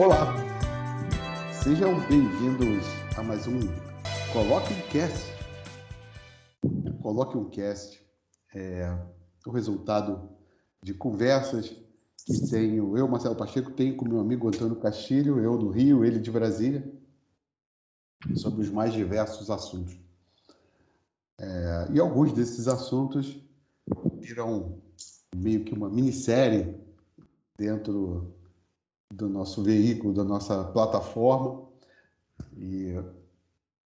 Olá, sejam bem-vindos a mais um Coloque um Cast. Coloque um Cast é o resultado de conversas que tenho, eu, Marcelo Pacheco, tenho com meu amigo Antônio Castilho, eu do Rio, ele de Brasília, sobre os mais diversos assuntos. É, e alguns desses assuntos viram meio que uma minissérie dentro do nosso veículo, da nossa plataforma. E,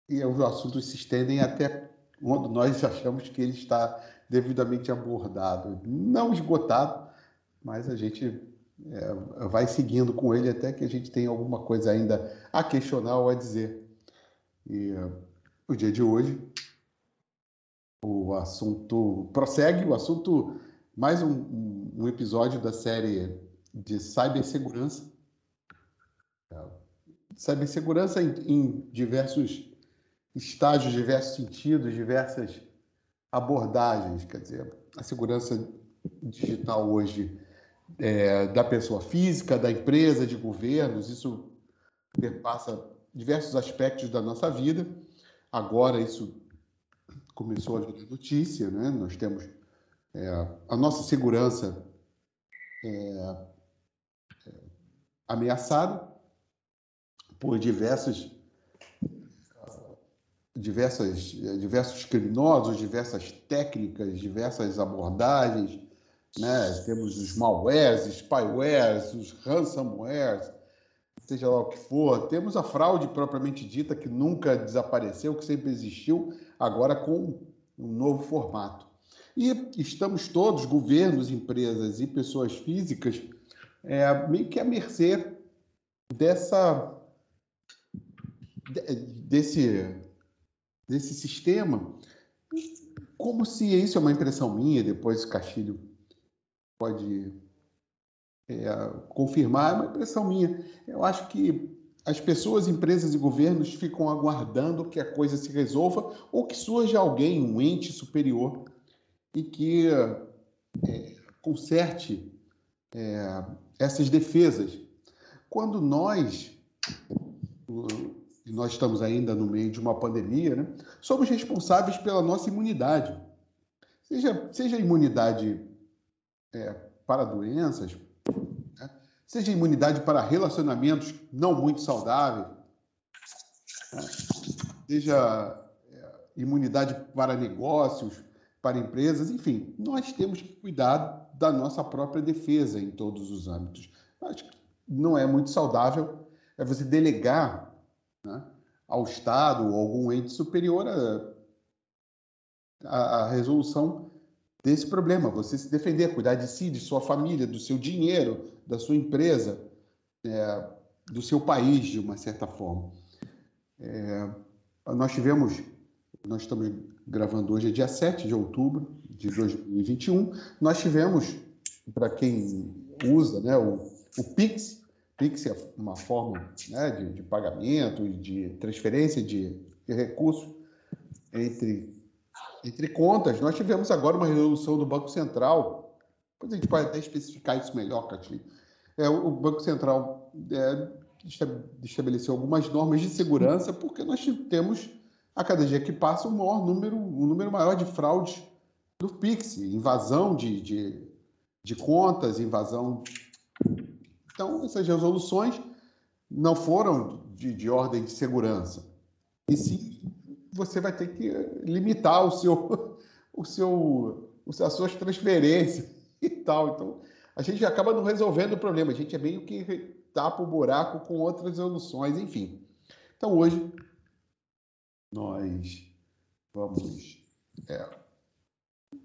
e os assuntos se estendem até onde nós achamos que ele está devidamente abordado. Não esgotado, mas a gente é, vai seguindo com ele até que a gente tenha alguma coisa ainda a questionar ou a dizer. E uh, o dia de hoje, o assunto prossegue, o assunto, mais um, um episódio da série de cibersegurança. Cibersegurança em, em diversos estágios, diversos sentidos, diversas abordagens. Quer dizer, a segurança digital hoje é, da pessoa física, da empresa, de governos, isso perpassa diversos aspectos da nossa vida. Agora isso começou a vir notícia, né? Nós temos é, a nossa segurança é, é, ameaçada por diversos diversas, diversos criminosos, diversas técnicas, diversas abordagens, né? Temos os malwares, spywares, os ransomwares, seja lá o que for. Temos a fraude propriamente dita, que nunca desapareceu, que sempre existiu, agora com um novo formato. E estamos todos, governos, empresas e pessoas físicas, é, meio que à mercê dessa desse desse sistema, como se isso é uma impressão minha, depois o Castilho pode é, confirmar, é uma impressão minha. Eu acho que as pessoas, empresas e governos ficam aguardando que a coisa se resolva ou que surja alguém, um ente superior, e que é, conserte é, essas defesas. Quando nós, e nós estamos ainda no meio de uma pandemia, né, somos responsáveis pela nossa imunidade. Seja, seja imunidade é, para doenças, né, seja imunidade para relacionamentos não muito saudáveis, né, seja é, imunidade para negócios, para empresas, enfim, nós temos que cuidar da nossa própria defesa em todos os âmbitos. Acho que não é muito saudável é você delegar né, ao Estado ou algum ente superior a, a, a, resolução desse problema. Você se defender, cuidar de si, de sua família, do seu dinheiro, da sua empresa, é, do seu país, de uma certa forma. É, nós tivemos, nós estamos gravando hoje, é dia 7 de outubro de 2021, nós tivemos, para quem usa né, o, o Pix, Pix é uma forma né, de, de, pagamento, de transferência de, de recursos entre, entre contas. Nós tivemos agora uma resolução do Banco Central, depois a gente pode até especificar isso melhor, Catinho. É, o Banco Central é, estabeleceu algumas normas de segurança, porque nós temos, a cada dia que passa, um maior número, um número maior de fraudes do Pix, invasão de, de, de contas, invasão então, essas resoluções não foram de, de ordem de segurança. E sim, você vai ter que limitar o seu, o seu, as suas transferências e tal. Então, a gente acaba não resolvendo o problema. A gente é meio que tapa o buraco com outras soluções, enfim. Então, hoje, nós vamos é,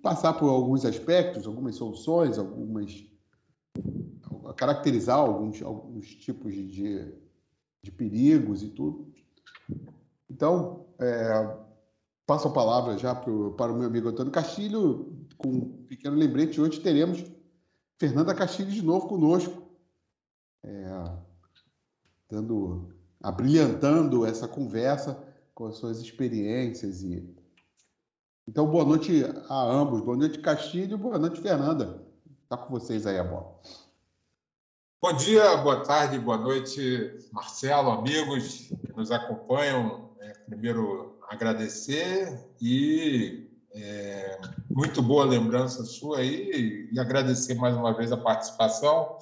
passar por alguns aspectos, algumas soluções, algumas caracterizar alguns, alguns tipos de, de perigos e tudo. Então, é, passo a palavra já pro, para o meu amigo Antônio Castilho, com um pequeno lembrete. Hoje teremos Fernanda Castilho de novo conosco, é, dando, abrilhantando essa conversa com as suas experiências. e Então, boa noite a ambos. Boa noite, Castilho. Boa noite, Fernanda. Está com vocês aí a bola. Bom dia, boa tarde, boa noite, Marcelo, amigos que nos acompanham. É, primeiro, agradecer e é, muito boa lembrança sua aí e agradecer mais uma vez a participação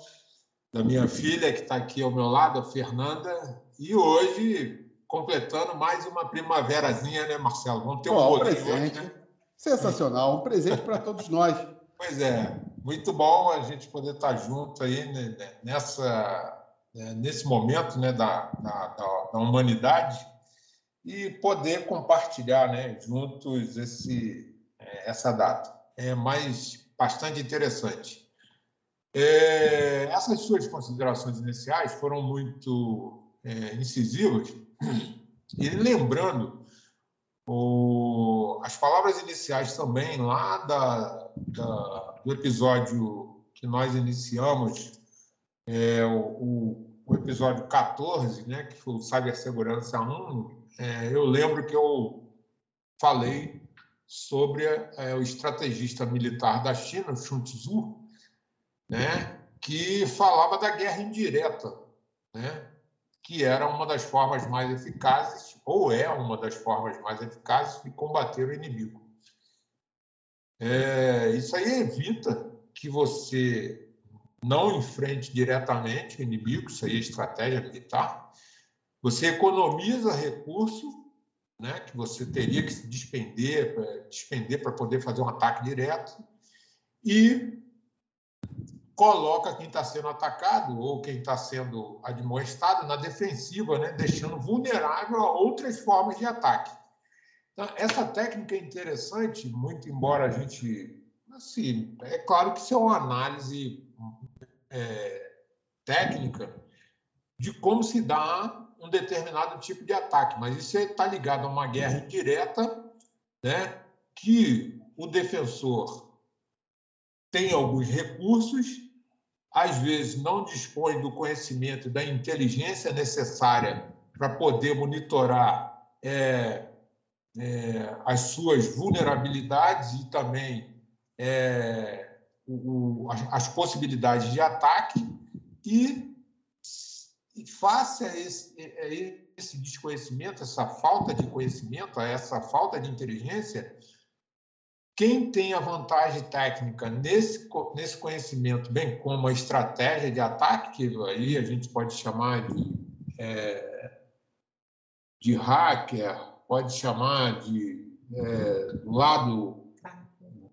da minha filha que está aqui ao meu lado, a Fernanda, e hoje completando mais uma primaverazinha, né, Marcelo? Vamos ter um oh, presente. Hoje, né? Sensacional, um presente para todos nós. Pois é, muito bom a gente poder estar junto aí né, né, nessa, né, nesse momento né, da, da, da, humanidade e poder compartilhar né, juntos esse, é, essa data. É mais bastante interessante. É, essas suas considerações iniciais foram muito é, incisivas e lembrando o, as palavras iniciais também lá da, da, do episódio que nós iniciamos, é, o, o, episódio 14, né, que foi o Cibersegurança 1, é, eu lembro que eu falei sobre é, o estrategista militar da China, Sun Tzu, né, que falava da guerra indireta, né, que era uma das formas mais eficazes, ou é uma das formas mais eficazes de combater o inimigo. É, isso aí evita que você não enfrente diretamente o inimigo, isso aí é estratégia militar. Você economiza recurso, né, que você teria que se despender, despender para poder fazer um ataque direto, e coloca quem está sendo atacado ou quem está sendo admoestado na defensiva, né? deixando vulnerável a outras formas de ataque. Então, essa técnica é interessante, muito embora a gente. Assim, é claro que isso é uma análise é, técnica de como se dá um determinado tipo de ataque, mas isso está ligado a uma guerra indireta, né? que o defensor tem alguns recursos às vezes não dispõe do conhecimento da inteligência necessária para poder monitorar é, é, as suas vulnerabilidades e também é, o, as, as, possibilidades de ataque e, e face a esse, a esse desconhecimento, essa falta de conhecimento, a essa falta de inteligência, quem tem a vantagem técnica nesse, nesse conhecimento, bem como a estratégia de ataque, que aí a gente pode chamar de, é, de hacker, pode chamar de é, do lado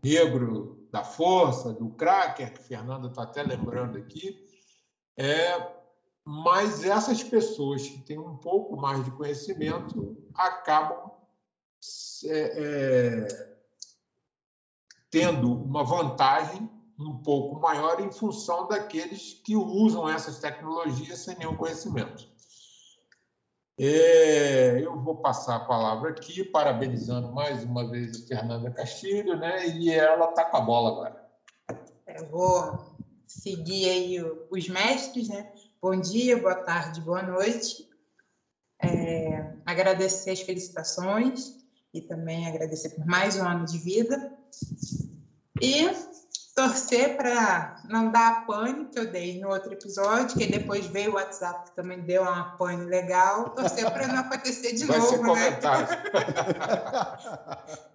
negro da força, do cracker, que Fernanda está até lembrando aqui, é, mas essas pessoas que têm um pouco mais de conhecimento acabam é, é tendo uma vantagem um pouco maior em função daqueles que usam essas tecnologias sem nenhum conhecimento. É, eu vou passar a palavra aqui, parabenizando mais uma vez a Fernanda Castilho, né? E ela está com a bola agora. Eu vou seguir aí os mestres, né? Bom dia, boa tarde, boa noite. É, agradecer as felicitações e também agradecer por mais um ano de vida. E torcer para não dar a pane que eu dei no outro episódio, que depois veio o WhatsApp que também deu uma pane legal. Torcer para não acontecer de Vai novo, ser comentado. né?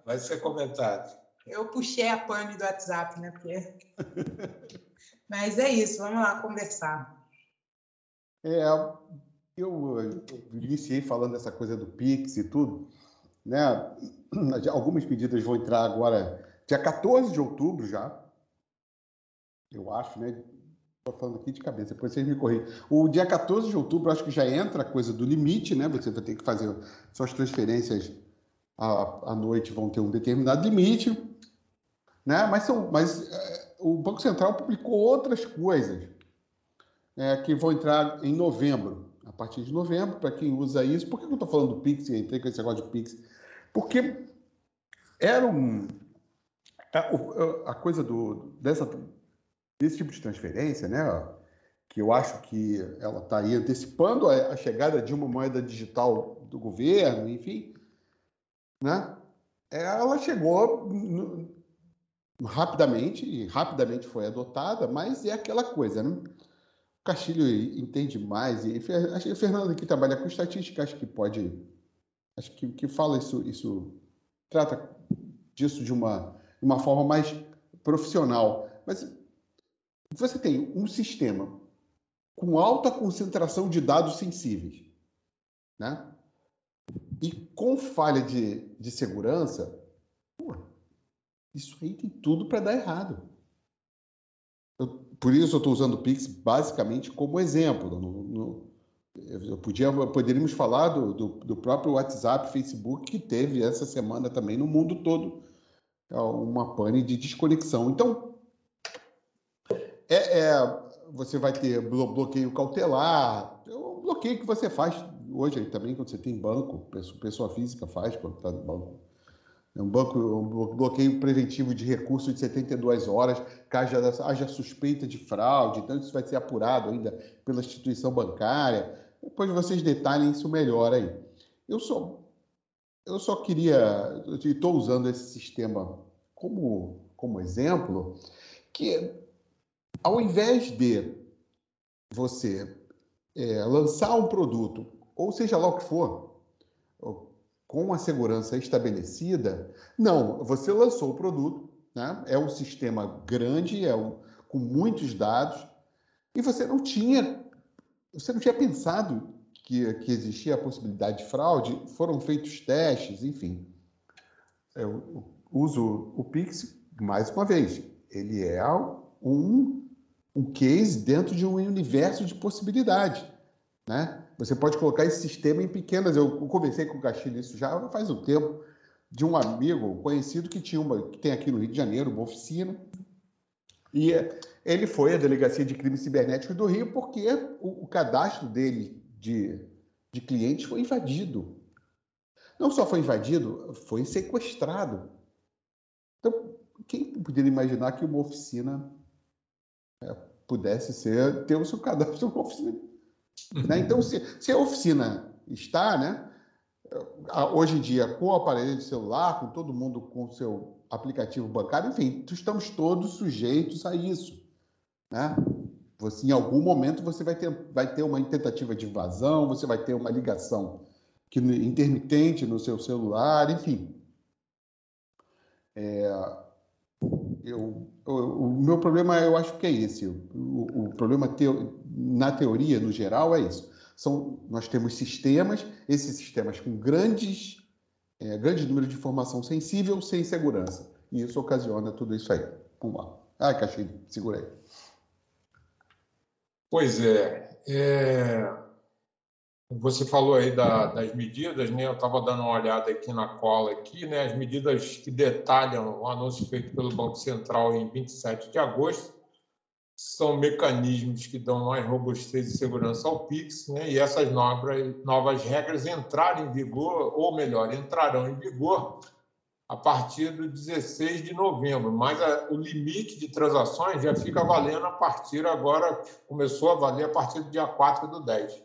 Vai ser comentado. Eu puxei a pane do WhatsApp, né? Porque... Mas é isso, vamos lá conversar. É, eu, eu iniciei falando dessa coisa do Pix e tudo, né? Algumas medidas vão entrar agora Dia 14 de outubro já, eu acho, né? Estou falando aqui de cabeça, depois vocês me corrigem. O dia 14 de outubro, acho que já entra a coisa do limite, né? Você vai ter que fazer suas transferências à, à noite, vão ter um determinado limite, né? Mas, são, mas é, o Banco Central publicou outras coisas é, que vão entrar em novembro, a partir de novembro, para quem usa isso. Por que eu estou falando do Pix e entrei com esse negócio de Pix? Porque era um, a, a coisa do, dessa, desse tipo de transferência, né, que eu acho que ela está aí antecipando a, chegada de uma moeda digital do governo, enfim, né, ela chegou no, rapidamente, e rapidamente foi adotada, mas é aquela coisa, né? Castilho entende mais, e acho que o Fernando aqui trabalha com estatística, acho que pode, acho que, que fala isso, isso trata disso de uma, uma forma mais profissional. Mas você tem um sistema com alta concentração de dados sensíveis, né? E com falha de, de segurança, pô, isso aí tem tudo para dar errado. Eu, por isso eu estou usando o Pix basicamente como exemplo. No, no, eu podia, poderíamos falar do, do, do, próprio WhatsApp, Facebook, que teve essa semana também no mundo todo uma pane de desconexão. Então, é, é, você vai ter bloqueio cautelar, é um bloqueio que você faz hoje também quando você tem banco, pessoa física faz quando está no banco. É um, banco, um bloqueio preventivo de recurso de 72 horas, caso haja suspeita de fraude, então isso vai ser apurado ainda pela instituição bancária. Depois vocês detalhem isso melhor aí. Eu só, eu só queria, estou usando esse sistema como, como exemplo, que ao invés de você é, lançar um produto, ou seja lá o que for, com a segurança estabelecida, não, você lançou o produto, né? é um sistema grande, é um, com muitos dados, e você não tinha, você não tinha pensado que, que existia a possibilidade de fraude, foram feitos testes, enfim. Eu uso o Pix mais uma vez. Ele é um um case dentro de um universo de possibilidades, né? Você pode colocar esse sistema em pequenas. Eu conversei com o Castilho isso já faz um tempo de um amigo conhecido que tinha uma que tem aqui no Rio de Janeiro uma oficina e ele foi à delegacia de crimes cibernéticos do Rio porque o, o cadastro dele de, de clientes foi invadido. Não só foi invadido, foi sequestrado. Então, quem poderia imaginar que uma oficina é, pudesse ser ter o seu cadastro numa oficina. Né? Então, se, se, a oficina está, né, hoje em dia, com o aparelho de celular, com todo mundo com o seu aplicativo bancário, enfim, estamos todos sujeitos a isso. Né? Você, em algum momento você vai ter, vai ter uma tentativa de invasão, você vai ter uma ligação que, intermitente no seu celular, enfim. É, eu, o, o, meu problema, eu acho que é esse. O, o problema teo, na teoria, no geral, é isso. São, nós temos sistemas, esses sistemas com grandes, é, grande número de informação sensível, sem segurança. E isso ocasiona tudo isso aí. Vamos lá. Ai, Caxinho, segura aí. Pois é. é... Você falou aí da, das medidas, né? Eu estava dando uma olhada aqui na cola aqui, né? As medidas que detalham o anúncio feito pelo Banco Central em 27 de agosto são mecanismos que dão mais robustez e segurança ao Pix, né? E essas novas, novas regras entraram em vigor, ou melhor, entrarão em vigor a partir do 16 de novembro, mas a, o limite de transações já fica valendo a partir agora, começou a valer a partir do dia 4 do 10.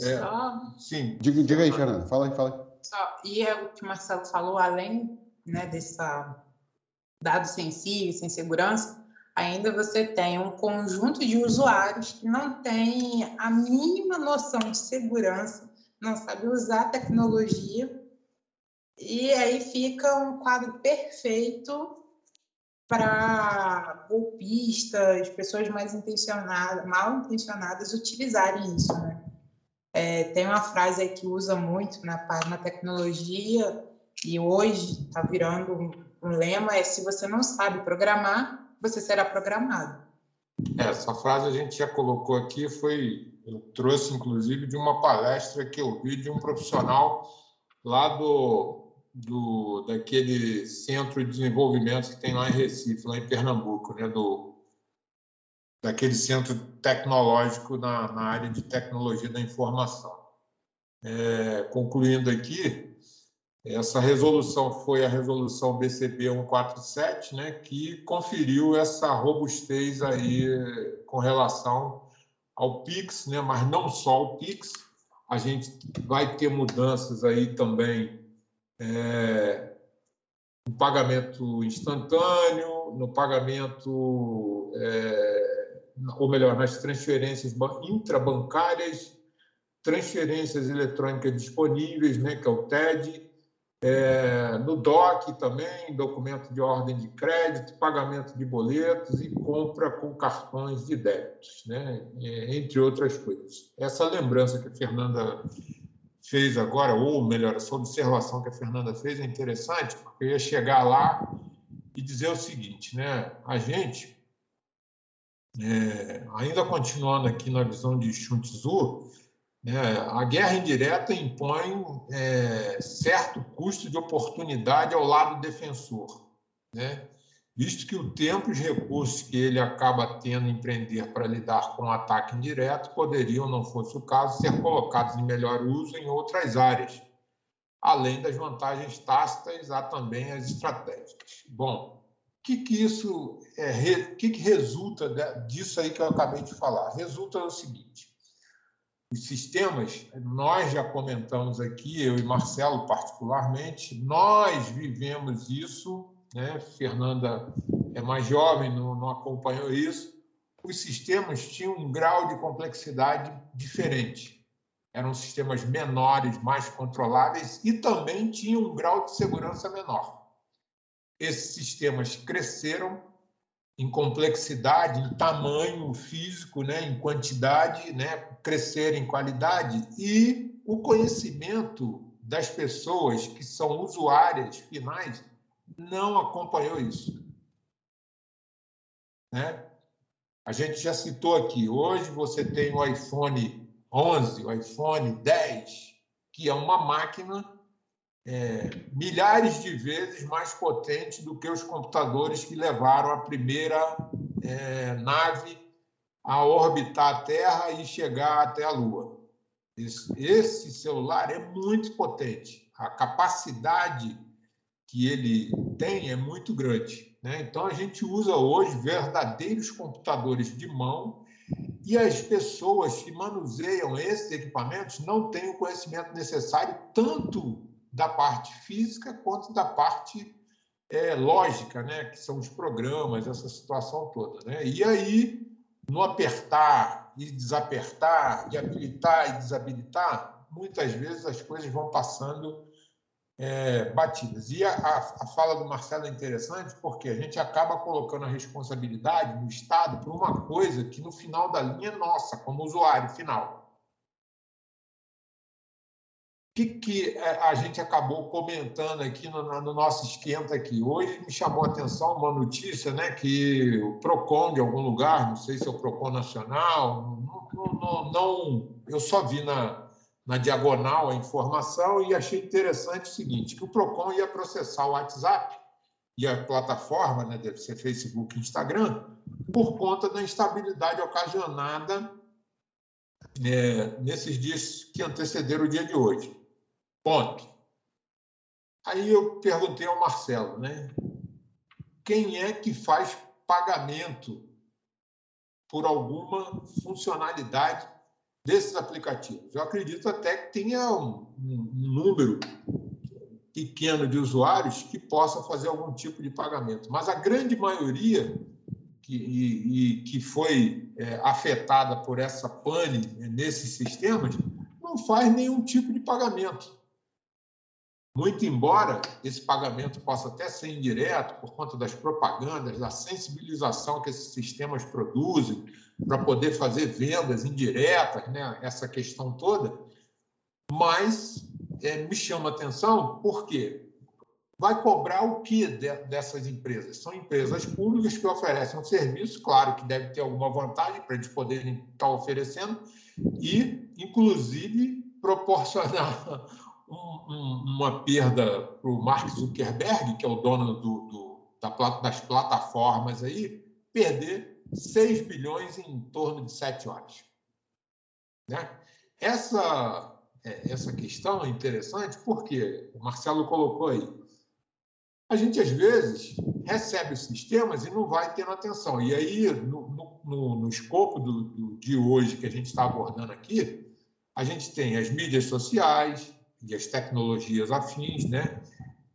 É, Só... Sim. Diga, diga aí, Fernanda. Fala aí, fala aí. Só, e é o que o Marcelo falou, além né, dessa dados sensíveis, sem segurança, ainda você tem um conjunto de usuários que não tem a mínima noção de segurança, não sabe usar a tecnologia, e aí fica um quadro perfeito para golpistas, pessoas mais intencionadas, mal intencionadas utilizarem isso, né? É, tem uma frase que usa muito na, na tecnologia e hoje está virando um, um, lema, é se você não sabe programar, você será programado. É, essa frase a gente já colocou aqui, foi eu trouxe inclusive de uma palestra que eu vi de um profissional lá do, do daquele centro de desenvolvimento que tem lá em Recife, lá em Pernambuco, né, do daquele centro tecnológico na, na área de tecnologia da informação. É, concluindo aqui, essa resolução foi a resolução BCB 147, né, que conferiu essa robustez aí com relação ao Pix, né, mas não só o Pix, a gente vai ter mudanças aí também é, no pagamento instantâneo, no pagamento é, ou melhor, nas transferências intrabancárias, transferências eletrônicas disponíveis, né, que é o TED, é, no DOC também, documento de ordem de crédito, pagamento de boletos e compra com cartões de débitos, né? É, entre outras coisas. Essa lembrança que a Fernanda fez agora, ou melhor, essa observação que a Fernanda fez é interessante, porque eu ia chegar lá e dizer o seguinte, né? A gente, é, ainda continuando aqui na visão de Sun Tzu, a guerra indireta impõe é, certo custo de oportunidade ao lado defensor, né? visto que o tempo e os recursos que ele acaba tendo empreender para lidar com o ataque indireto poderiam, não fosse o caso, ser colocados em melhor uso em outras áreas. Além das vantagens tácitas, há também as estratégicas. Bom, o que, que isso é, que, que resulta disso aí que eu acabei de falar? Resulta no seguinte: os sistemas, nós já comentamos aqui, eu e Marcelo particularmente, nós vivemos isso, né? Fernanda é mais jovem, não, não acompanhou isso. Os sistemas tinham um grau de complexidade diferente. Eram sistemas menores, mais controláveis e também tinham um grau de segurança menor. Esses sistemas cresceram em complexidade, em tamanho físico, né, em quantidade, né, crescer em qualidade e o conhecimento das pessoas que são usuárias finais não acompanhou isso. Né? A gente já citou aqui, hoje você tem o iPhone 11, o iPhone 10, que é uma máquina é, milhares de vezes mais potente do que os computadores que levaram a primeira é, nave a orbitar a Terra e chegar até a Lua. Esse, celular é muito potente. A capacidade que ele tem é muito grande. Né? Então, a gente usa hoje verdadeiros computadores de mão e as pessoas que manuseiam esses equipamentos não têm o conhecimento necessário tanto da parte física quanto da parte é, lógica, né? que são os programas, essa situação toda. Né? E aí, no apertar e desapertar, de habilitar e desabilitar, muitas vezes as coisas vão passando é, batidas. E a, a, fala do Marcelo é interessante porque a gente acaba colocando a responsabilidade no Estado por uma coisa que, no final da linha, é nossa, como usuário final que, que é, a gente acabou comentando aqui no, no, nosso esquenta aqui? Hoje me chamou a atenção uma notícia né, que o PROCON de algum lugar, não sei se é o PROCON nacional, não, não, não eu só vi na, na diagonal a informação e achei interessante o seguinte, que o PROCON ia processar o WhatsApp e a plataforma, né, deve ser Facebook e Instagram, por conta da instabilidade ocasionada é, nesses dias que antecederam o dia de hoje. Ponto. Aí eu perguntei ao Marcelo, né? Quem é que faz pagamento por alguma funcionalidade desses aplicativos? Eu acredito até que tenha um, um número pequeno de usuários que possa fazer algum tipo de pagamento, mas a grande maioria que, e, e que foi é, afetada por essa pane nesses sistemas não faz nenhum tipo de pagamento. Muito embora esse pagamento possa até ser indireto por conta das propagandas, da sensibilização que esses sistemas produzem para poder fazer vendas indiretas, né? essa questão toda, mas é, me chama atenção porque vai cobrar o que dessas empresas? São empresas públicas que oferecem um serviço, claro que deve ter alguma vantagem para eles poderem estar oferecendo e, inclusive, proporcionar uma perda para o Mark Zuckerberg, que é o dono do, do, da, das plataformas aí, perder 6 bilhões em torno de 7 horas. Né? Essa, é, essa questão é interessante porque o Marcelo colocou aí. A gente, às vezes, recebe os sistemas e não vai tendo atenção. E aí, no, no, no escopo do, do, de hoje que a gente está abordando aqui, a gente tem as mídias sociais, e as tecnologias afins, né?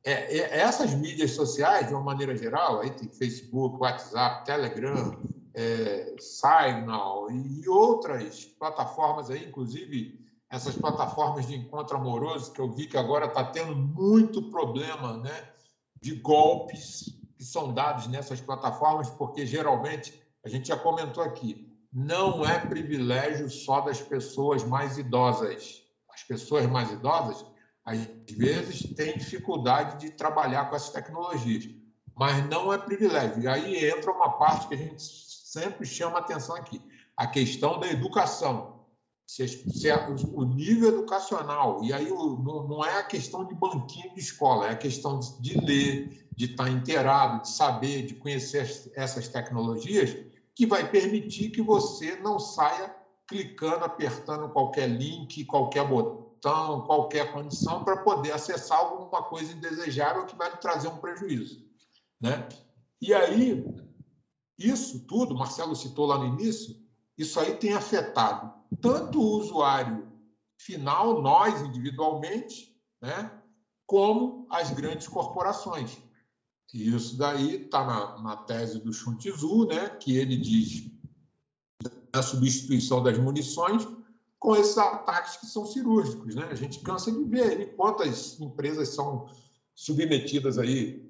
É, é, essas mídias sociais, de uma maneira geral, aí tem Facebook, WhatsApp, Telegram, é, Signal e outras plataformas aí, inclusive essas plataformas de encontro amoroso, que eu vi que agora está tendo muito problema né, de golpes que são dados nessas plataformas, porque geralmente, a gente já comentou aqui, não é privilégio só das pessoas mais idosas. As pessoas mais idosas, às vezes, têm dificuldade de trabalhar com essas tecnologias, mas não é privilégio. E aí entra uma parte que a gente sempre chama atenção aqui, a questão da educação se, se é o nível educacional, e aí o, não, não, é a questão de banquinho de escola, é a questão de, de ler, de estar inteirado, de saber, de conhecer essas tecnologias, que vai permitir que você não saia clicando, apertando qualquer link, qualquer botão, qualquer condição para poder acessar alguma coisa indesejável que vai lhe trazer um prejuízo. Né? E aí, isso tudo, Marcelo citou lá no início, isso aí tem afetado tanto o usuário final, nós individualmente, né, como as grandes corporações. E isso daí está na, na, tese do Sun Tzu, né, que ele diz a substituição das munições com esses ataques que são cirúrgicos. Né? A gente cansa de ver quantas empresas são submetidas aí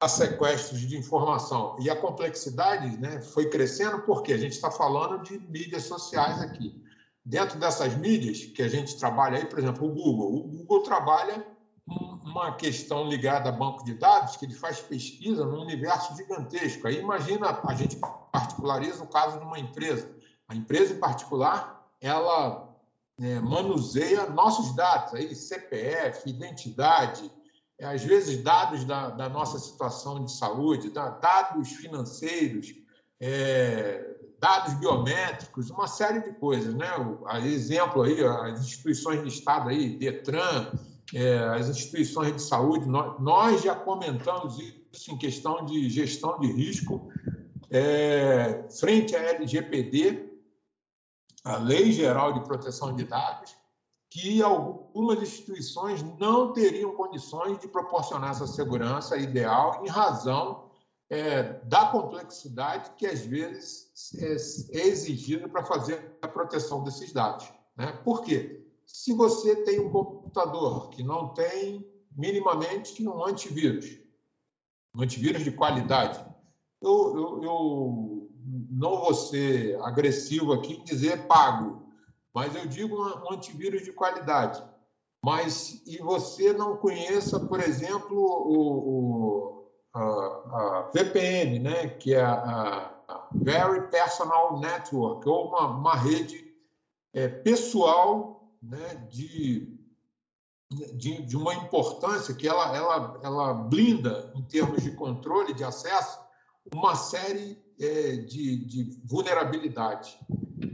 a sequestros de informação. E a complexidade né, foi crescendo porque a gente está falando de mídias sociais aqui. Dentro dessas mídias que a gente trabalha aí, por exemplo, o Google. O Google trabalha uma questão ligada a banco de dados, que ele faz pesquisa num universo gigantesco. Aí imagina, a gente particulariza o caso de uma empresa. A empresa em particular, ela é, manuseia nossos dados, aí, CPF, identidade, é, às vezes dados da, da nossa situação de saúde, dados financeiros, é, dados biométricos, uma série de coisas, né? O, exemplo aí, as instituições de Estado aí, Detran, é, as instituições de saúde, nós, nós, já comentamos isso em questão de gestão de risco é, frente à LGPD, a Lei Geral de Proteção de Dados, que algumas instituições não teriam condições de proporcionar essa segurança ideal em razão é, da complexidade que às vezes é, é exigida para fazer a proteção desses dados. Né? Por quê? Se você tem um computador que não tem minimamente um antivírus, um antivírus de qualidade, eu, eu, eu não vou ser agressivo aqui em dizer pago, mas eu digo um antivírus de qualidade. Mas e você não conheça, por exemplo, o, o a, a, VPN, né, que é a, a, Very Personal Network, ou uma, uma rede é, pessoal né, de, de, de, uma importância que ela, ela, ela blinda, em termos de controle de acesso, uma série é, de, de vulnerabilidade.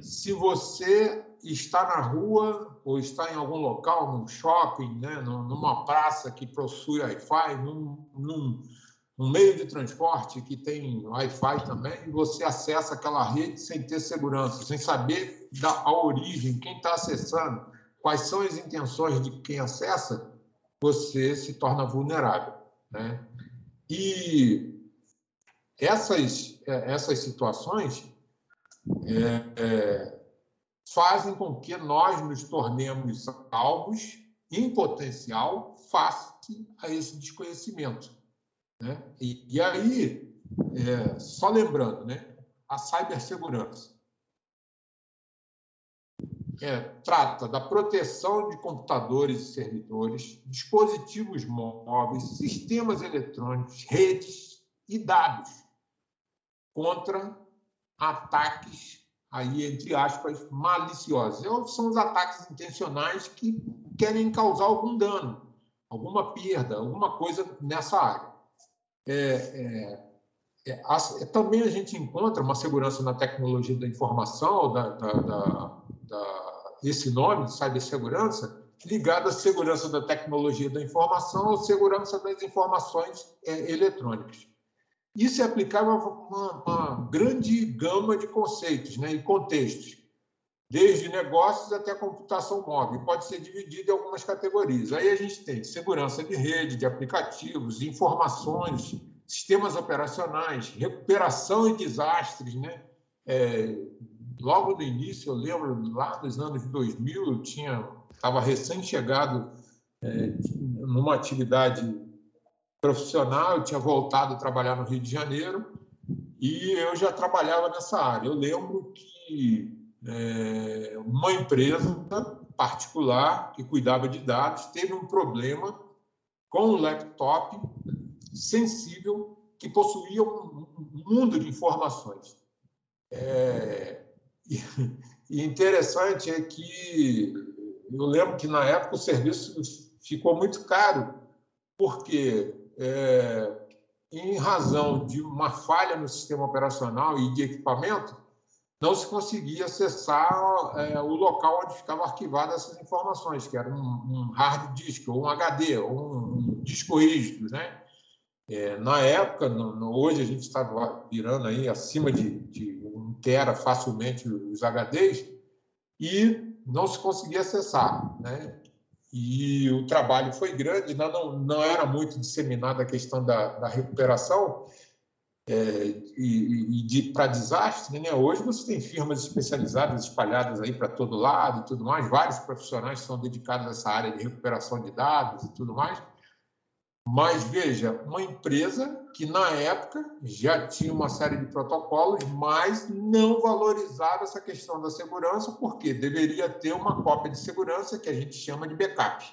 Se você está na rua ou está em algum local, num shopping, né, numa praça que possui Wi-Fi, num, num, num, meio de transporte que tem Wi-Fi também, você acessa aquela rede sem ter segurança, sem saber da a origem, quem está acessando, quais são as intenções de quem acessa, você se torna vulnerável. Né? E essas, é, essas situações é, é, fazem com que nós nos tornemos alvos em potencial face a esse desconhecimento. Né? E, e aí, é, só lembrando, né, a cibersegurança é, trata da proteção de computadores e servidores, dispositivos móveis, sistemas eletrônicos, redes e dados contra ataques aí entre aspas, maliciosos. São os ataques intencionais que querem causar algum dano, alguma perda, alguma coisa nessa área. É, é, é, a, também a gente encontra uma segurança na tecnologia da informação, da, da, da, da esse nome cibersegurança, ligada à segurança da tecnologia da informação ou segurança das informações é, eletrônicas. Isso é aplicável a uma, uma grande gama de conceitos né, e contextos, desde negócios até computação móvel. Pode ser dividido em algumas categorias. Aí a gente tem segurança de rede, de aplicativos, informações sistemas operacionais, recuperação e desastres, né? É, logo no início, eu lembro, lá dos anos 2000, eu tinha estava recém-chegado é, numa atividade profissional, eu tinha voltado a trabalhar no Rio de Janeiro e eu já trabalhava nessa área. Eu lembro que é, uma empresa particular que cuidava de dados teve um problema com um laptop sensível que possuía um mundo de informações. É, e, interessante é que eu lembro que na época o serviço ficou muito caro, porque é, em razão de uma falha no sistema operacional e de equipamento, não se conseguia acessar é, o local onde ficavam arquivadas essas informações, que era um, um hard disk, ou um HD, ou um, um disco rígido. Né? É, na época, no, no, hoje a gente está virando aí acima de, de tera facilmente os HDs, e não se conseguia acessar. Né? E o trabalho foi grande, não, não era muito disseminada a questão da, da recuperação, é, e, e de, para desastre, né? Hoje você tem firmas especializadas espalhadas aí para todo lado e tudo mais, vários profissionais são dedicados a essa área de recuperação de dados e tudo mais. Mas veja, uma empresa que na época já tinha uma série de protocolos, mas não valorizava essa questão da segurança, porque deveria ter uma cópia de segurança que a gente chama de backup,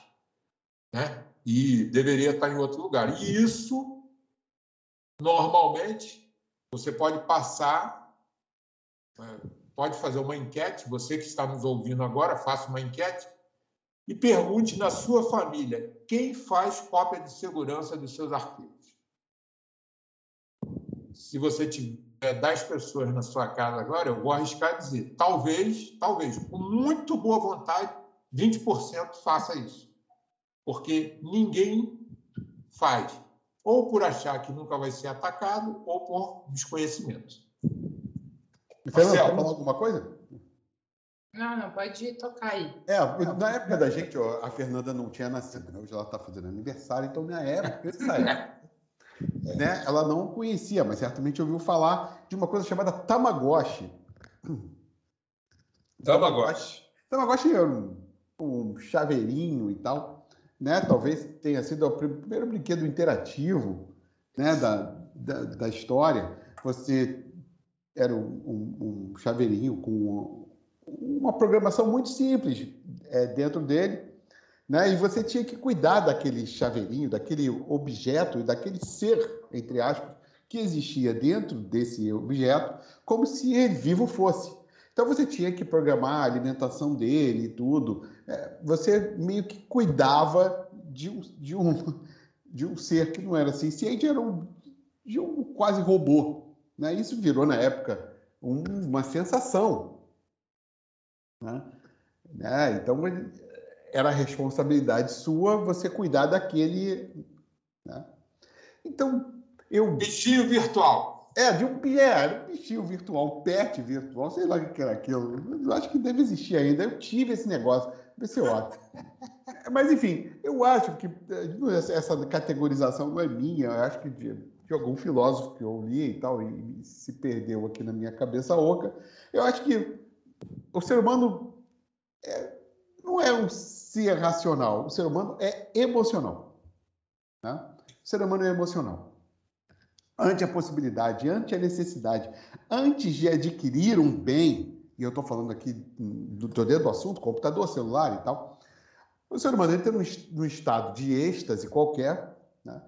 né? E deveria estar em outro lugar. E isso Normalmente, você pode passar, é, pode fazer uma enquete, você que está nos ouvindo agora, faça uma enquete e pergunte na sua família quem faz cópia de segurança dos seus arquivos. Se você tiver 10 pessoas na sua casa agora, eu vou arriscar dizer, talvez, talvez, com muito boa vontade, 20% faça isso. Porque ninguém faz ou por achar que nunca vai ser atacado, ou por desconhecimento. Fernando, quer falar alguma coisa? Não, não, pode tocar aí. É, na época da gente, ó, a Fernanda não tinha nascido, né? hoje ela está fazendo aniversário, então na época, essa época né, ela não conhecia, mas certamente ouviu falar de uma coisa chamada Tamagotchi. Tamagotchi. Tamagotchi é um, um chaveirinho e tal né? Talvez tenha sido o primeiro brinquedo interativo, né? Da, da, da história. Você era um, um, um chaveirinho com uma programação muito simples é, dentro dele, né? E você tinha que cuidar daquele chaveirinho, daquele objeto e daquele ser, entre aspas, que existia dentro desse objeto, como se ele vivo fosse. Então você tinha que programar a alimentação dele e tudo. É, você meio que cuidava de um, de um, de um ser que não era senciente, era um, de um quase robô. Né? Isso virou, na época, um, uma sensação. Né? Né? Então, era a responsabilidade sua você cuidar daquele. Né? Então, eu. Bichinho virtual. É, de um, é, um bichinho virtual, um pet virtual, sei lá o que era aquilo. Eu acho que deve existir ainda. Eu tive esse negócio, vai ser ótimo. Mas, enfim, eu acho que eh, essa categorização não é minha, eu acho que de, de algum filósofo que eu li e tal, e se perdeu aqui na minha cabeça oca. Eu acho que o ser humano é, não é um ser racional, o ser humano é emocional. Né? O ser humano é emocional ante a possibilidade, ante a necessidade, antes de adquirir um bem, e eu estou falando aqui do, do dentro do assunto, computador, celular e tal, o ser humano entra num, num estado de êxtase qualquer, né?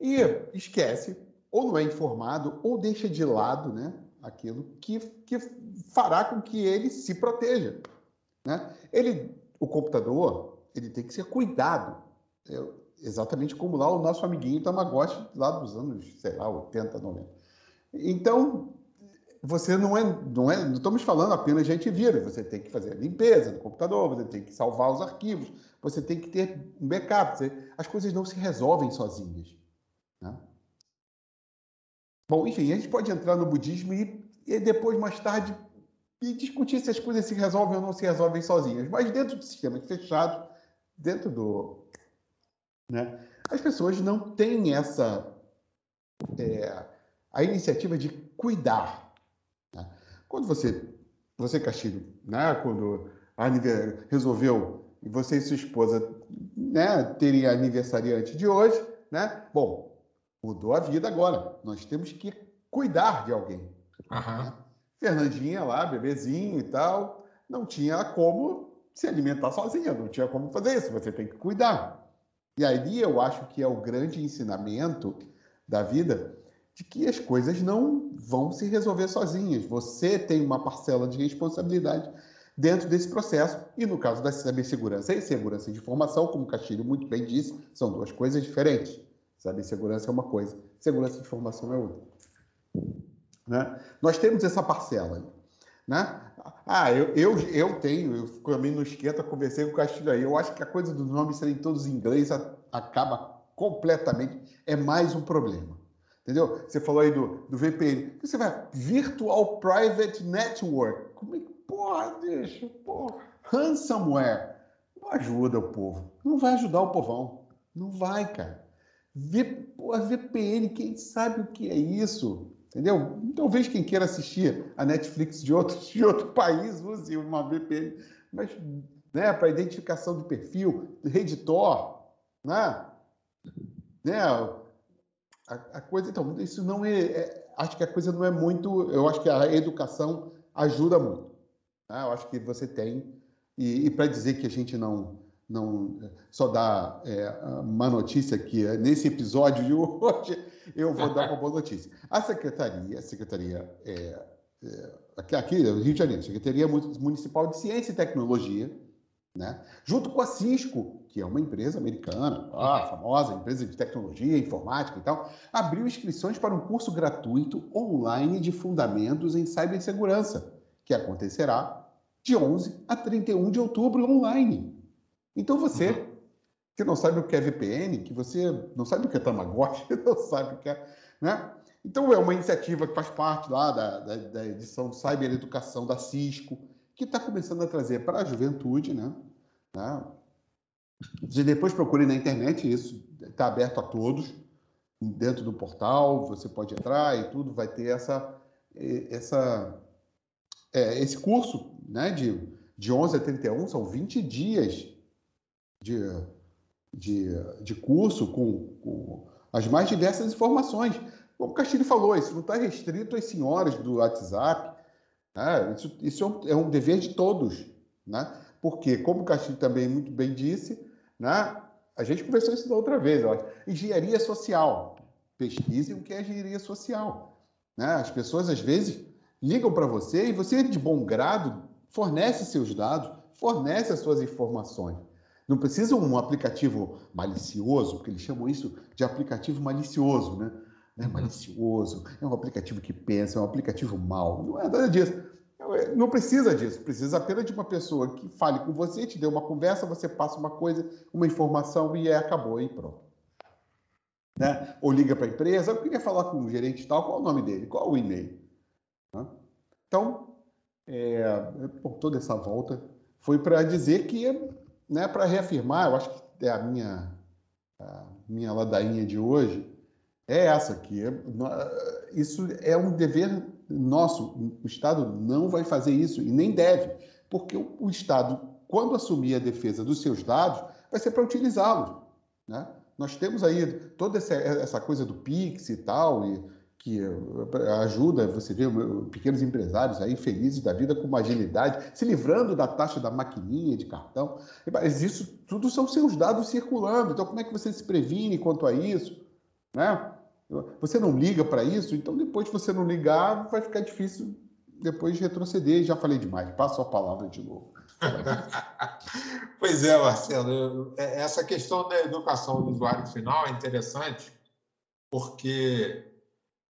e esquece, ou não é informado, ou deixa de lado né, aquilo que, que fará com que ele se proteja. Né? Ele, o computador ele tem que ser cuidado. Eu, exatamente como lá o nosso amiguinho Tamagotchi, lá dos anos, sei lá, 80, 90. Então, você não é, não é, não estamos falando apenas de antivírus, você tem que fazer a limpeza do computador, você tem que salvar os arquivos, você tem que ter um backup. Você, as coisas não se resolvem sozinhas. Bom, enfim, a gente pode entrar no budismo e, e depois, mais tarde, e discutir se as coisas se resolvem ou não se resolvem sozinhas. Mas dentro do sistema fechado, dentro do, né? As pessoas não têm essa é, a iniciativa de cuidar. Né? Quando você, você Castilho, né? quando a resolveu você e sua esposa né, terem aniversariante de hoje, né? Bom, mudou a vida agora. Nós temos que cuidar de alguém. Uhum. Fernandinha lá, bebezinho e tal, não tinha como se alimentar sozinha, não tinha como fazer isso, você tem que cuidar. E aí eu acho que é o grande ensinamento da vida de que as coisas não vão se resolver sozinhas. Você tem uma parcela de responsabilidade dentro desse processo. E no caso da cibersegurança e segurança de informação, como o Castilho muito bem disse, são duas coisas diferentes. Cibersegurança é uma coisa, segurança de informação é outra. Né? Nós temos essa parcela. Né? Ah, eu, eu, eu tenho, eu também no esquenta, conversei com o Castilho aí. Eu acho que a coisa dos nomes serem todos em inglês acaba completamente, é mais um problema. Entendeu? Você falou aí do, do VPN. Você vai, Virtual Private Network. Como é que, porra, deixa, porra. Ransomware. Não ajuda o povo. Não vai ajudar o povão. Não vai, cara. V, porra, VPN, quem sabe o que é isso? Entendeu? Talvez quem queira assistir a Netflix de outro, de outro país use uma VPN, mas né, para identificação do perfil, Redditor, né? né? A, a, coisa, então, isso não é, é, Acho que a coisa não é muito. Eu acho que a educação ajuda muito. Né? Eu acho que você tem. E, e para dizer que a gente não não só dá é, uma notícia aqui nesse episódio de hoje eu vou dar uma boa notícia. A secretaria, a secretaria é, é, aqui, aqui no Rio de Janeiro, Secretaria Municipal de Ciência e Tecnologia, né, junto com a Cisco, que é uma empresa americana, ah, famosa empresa de tecnologia, informática e tal, abriu inscrições para um curso gratuito online de fundamentos em cibersegurança, que acontecerá de 11 a 31 de outubro online. Então você uhum que não sabe o que é VPN, que você não sabe o que é Tamagotchi, não sabe o que é. Né? Então, é uma iniciativa que faz parte lá da, da, da edição Cyber Educação da Cisco, que está começando a trazer para a juventude, né? né? Você depois procure na internet, isso está aberto a todos, dentro do portal, você pode entrar e tudo, vai ter essa, essa, é, esse curso né, de, de 11 a 31, são 20 dias de de, de curso com, com as mais diversas informações. Como o Castilho falou, isso não está restrito às senhoras do WhatsApp. Né? Isso, isso é, um, é, um, dever de todos. Né? Porque, como o Castilho também muito bem disse, né? a gente conversou isso da outra vez, engenharia social. Pesquisem o que é engenharia social. Né? As pessoas, às vezes, ligam para você e você, de bom grado, fornece seus dados, fornece as suas informações. Não precisa um aplicativo malicioso, porque eles chamam isso de aplicativo malicioso, né? Não é uhum. malicioso, é um aplicativo que pensa, é um aplicativo mau. Não é nada disso. Não precisa disso. Precisa apenas de uma pessoa que fale com você, te dê uma conversa, você passa uma coisa, uma informação e é, acabou e pronto. Né? Ou liga para a empresa, eu queria falar com o gerente tal, qual é o nome dele, qual é o e-mail. Né? Então, é, por toda essa volta, foi para dizer que né, para reafirmar, eu acho que é a minha, a minha ladainha de hoje, é essa aqui. Isso é um dever nosso. O Estado não vai fazer isso e nem deve, porque o Estado, quando assumir a defesa dos seus dados, vai ser para utilizá-los. Né? Nós temos aí toda essa, essa coisa do PIX e tal, e que ajuda, você vê pequenos empresários aí felizes da vida com uma agilidade, se livrando da taxa da maquininha de cartão. Mas isso tudo são seus dados circulando. Então, como é que você se previne quanto a isso? Né? Você não liga para isso, então depois de você não ligar, vai ficar difícil depois de retroceder. Já falei demais, passo a palavra de novo. pois é, Marcelo, é, essa questão da educação do usuário final é interessante, porque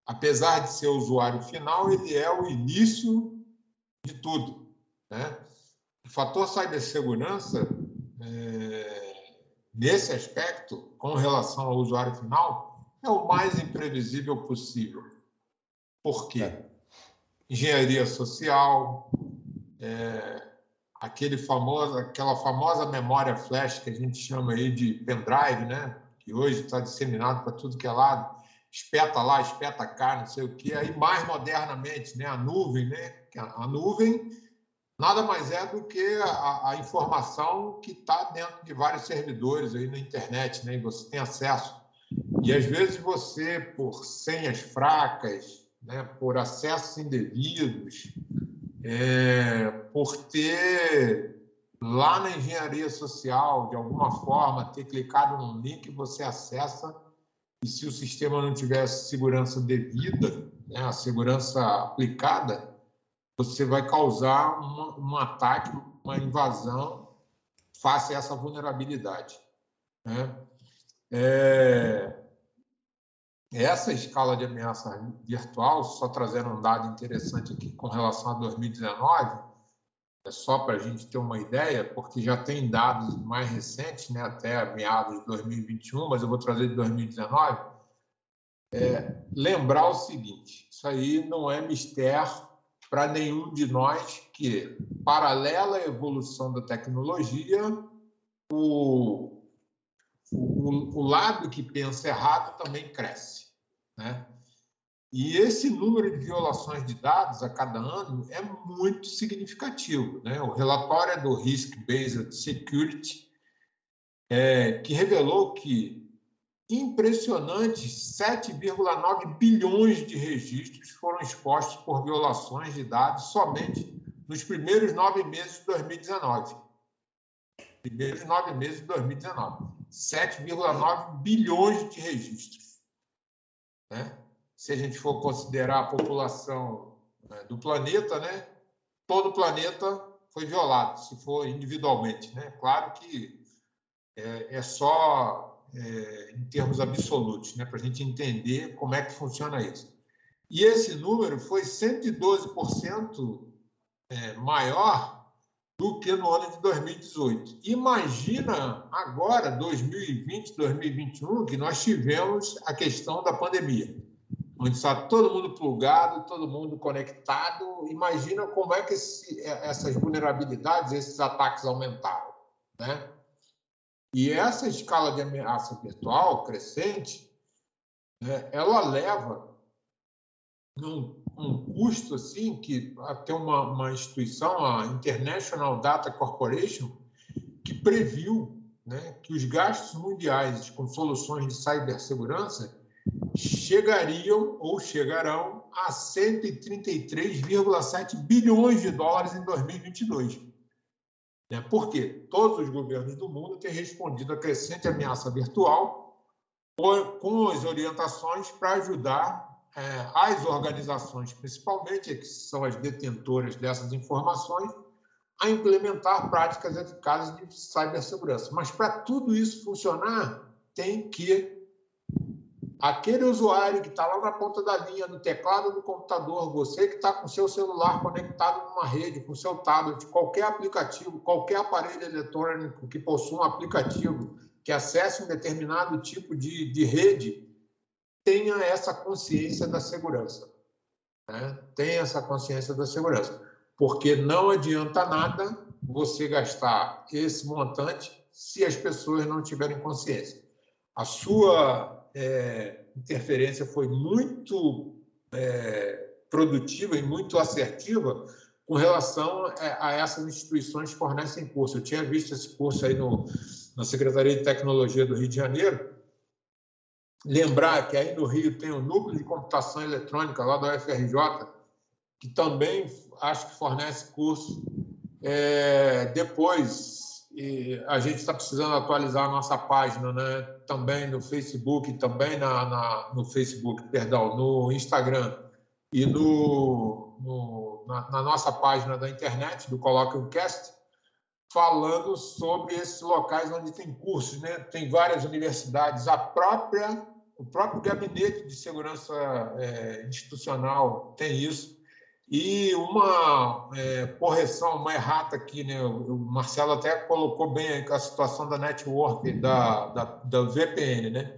apesar de ser o usuário final, ele é o início de tudo. Né? O fator cibersegurança, é, nesse aspecto, com relação ao usuário final, é o mais imprevisível possível. Por quê? É. Engenharia social, é, aquele famoso, aquela famosa memória flash que a gente chama aí de pendrive, né? que hoje está disseminado para tudo que é lado espeta lá, espeta cá, não sei o quê. Aí, mais modernamente, né, a nuvem, né? A nuvem nada mais é do que a, a informação que está dentro de vários servidores aí na internet, né? E você tem acesso. E às vezes você, por senhas fracas, né, por acessos indevidos, é, por ter lá na engenharia social, de alguma forma, ter clicado num link, você acessa e se o sistema não tiver segurança devida, né, a segurança aplicada, você vai causar um ataque, uma invasão face a essa vulnerabilidade. Né? É, essa escala de ameaça virtual, só trazendo um dado interessante aqui com relação a 2019, é só para a gente ter uma ideia, porque já tem dados mais recentes, né, até meados de 2021, mas eu vou trazer de 2019. É, lembrar o seguinte: isso aí não é mistério para nenhum de nós que, paralela à evolução da tecnologia, o, o, o lado que pensa errado também cresce. Né? E esse número de violações de dados a cada ano é muito significativo. Né? O relatório é do Risk Based Security, é, que revelou que impressionantes 7,9 bilhões de registros foram expostos por violações de dados somente nos primeiros nove meses de 2019. Primeiros nove meses de 2019. 7,9 bilhões de registros. Né? Se a gente for considerar a população né, do planeta, né, todo o planeta foi violado, se for individualmente. Né? Claro que é, é só é, em termos absolutos, né, para a gente entender como é que funciona isso. E esse número foi 112% é, maior do que no ano de 2018. Imagina agora, 2020, 2021, que nós tivemos a questão da pandemia onde está todo mundo plugado, todo mundo conectado. Imagina como é que esse, é, essas vulnerabilidades, esses ataques aumentaram, né? E essa escala de ameaça virtual crescente, né, ela leva um, um custo assim que até uma, uma instituição, a International Data Corporation, que previu né, que os gastos mundiais com soluções de cibersegurança chegariam ou chegarão a 133,7 bilhões de dólares em 2022. Né? Por quê? Todos os governos do mundo têm respondido à crescente ameaça virtual com as orientações para ajudar é, as organizações, principalmente, que são as detentoras dessas informações, a implementar práticas eficazes de cibersegurança. Mas para tudo isso funcionar, tem que Aquele usuário que está lá na ponta da linha, no teclado do computador, você que está com seu celular conectado numa rede, com seu tablet, qualquer aplicativo, qualquer aparelho eletrônico que possua um aplicativo que acesse um determinado tipo de, de rede, tenha essa consciência da segurança. Né? Tenha essa consciência da segurança. Porque não adianta nada você gastar esse montante se as pessoas não tiverem consciência. A sua é, interferência foi muito é, produtiva e muito assertiva com relação a, a, essas instituições que fornecem curso. Eu tinha visto esse curso aí no, na Secretaria de Tecnologia do Rio de Janeiro. Lembrar que aí no Rio tem o Núcleo de Computação Eletrônica, lá da UFRJ, que também acho que fornece curso. É, depois, a gente está precisando atualizar a nossa página, né? Também no Facebook, também na, na no Facebook, perdão, no Instagram e no, no na, na, nossa página da internet do Colloquium Cast, falando sobre esses locais onde tem cursos, né? Tem várias universidades, a própria o próprio gabinete de segurança é, institucional tem isso e uma é, correção, uma errata aqui, né? o Marcelo até colocou bem a situação da network, da, da, da VPN. Né?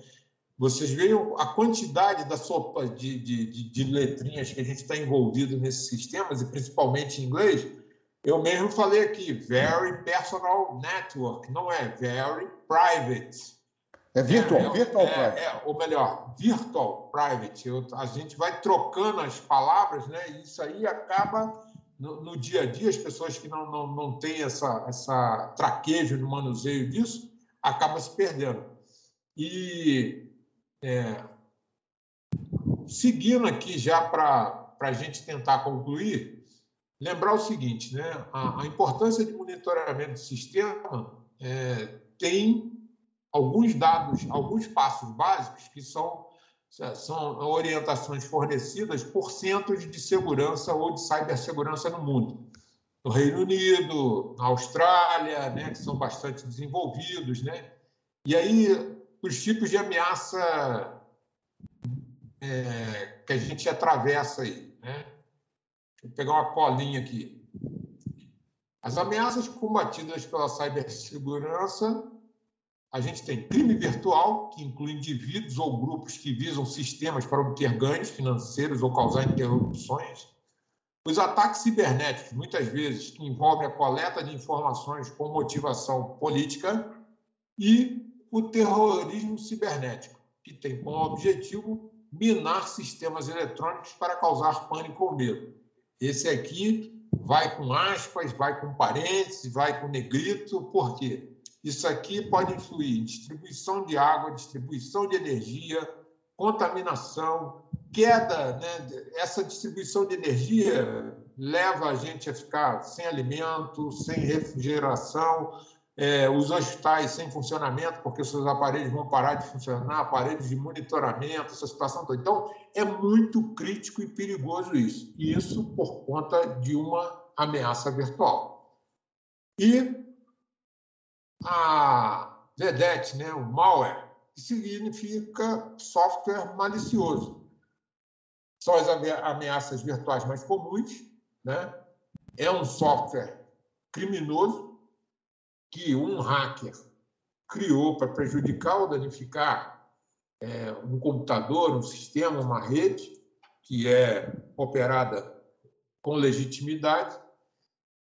Vocês veem a quantidade da sopa de, de, de letrinhas que a gente está envolvido nesses sistemas, e principalmente em inglês. Eu mesmo falei aqui, very personal network, não é very private. É virtual, é, virtual é, private. É, ou melhor, virtual private. Eu, a gente vai trocando as palavras, né? E isso aí acaba no, no, dia a dia, as pessoas que não, não, não têm essa, essa traquejo no manuseio disso, acabam se perdendo. E é, seguindo aqui já para a gente tentar concluir, lembrar o seguinte, né? A, a importância de monitoramento do sistema é, tem alguns dados, alguns passos básicos que são, são orientações fornecidas por centros de segurança ou de cibersegurança no mundo. No Reino Unido, na Austrália, né, que são bastante desenvolvidos. Né? E aí, os tipos de ameaça é, que a gente atravessa aí. Né? Deixa eu pegar uma colinha aqui. As ameaças combatidas pela cibersegurança, a gente tem crime virtual, que inclui indivíduos ou grupos que visam sistemas para obter ganhos financeiros ou causar interrupções. Os ataques cibernéticos, muitas vezes, que envolvem a coleta de informações com motivação política. E o terrorismo cibernético, que tem como objetivo minar sistemas eletrônicos para causar pânico ou medo. Esse aqui vai com aspas, vai com parênteses, vai com negrito, por quê? Isso aqui pode influir em distribuição de água, distribuição de energia, contaminação, queda. Né? Essa distribuição de energia leva a gente a ficar sem alimento, sem refrigeração, é, os hospitais sem funcionamento, porque seus aparelhos vão parar de funcionar, aparelhos de monitoramento, essa situação toda. Então, é muito crítico e perigoso isso. E isso por conta de uma ameaça virtual. E a VDET, né, o malware, significa software malicioso. São as ameaças virtuais mais comuns, né? É um software criminoso que um hacker criou para prejudicar ou danificar é, um computador, um sistema, uma rede que é operada com legitimidade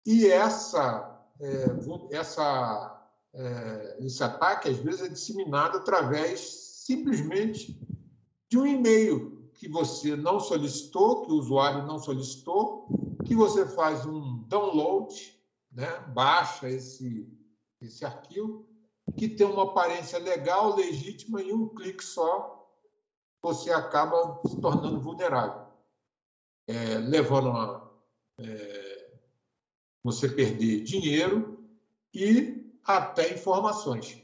e essa, é, essa, é, esse ataque às vezes é disseminado através simplesmente de um e-mail que você não solicitou, que o usuário não solicitou, que você faz um download, né, baixa esse esse arquivo, que tem uma aparência legal, legítima, e um clique só você acaba se tornando vulnerável, é, levando a é, você perder dinheiro e até informações.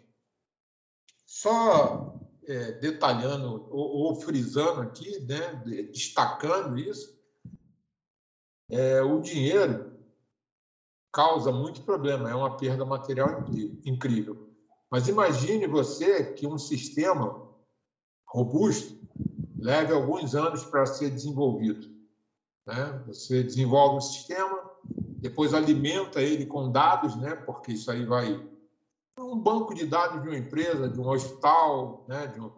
Só é, detalhando ou, ou, frisando aqui, né, destacando isso, é, o dinheiro causa muito problema, é uma perda material incrível. Mas imagine você que um sistema robusto leve alguns anos para ser desenvolvido. Né? Você desenvolve um sistema, depois alimenta ele com dados, né? porque isso aí vai um banco de dados de uma empresa, de um hospital, né? de, um,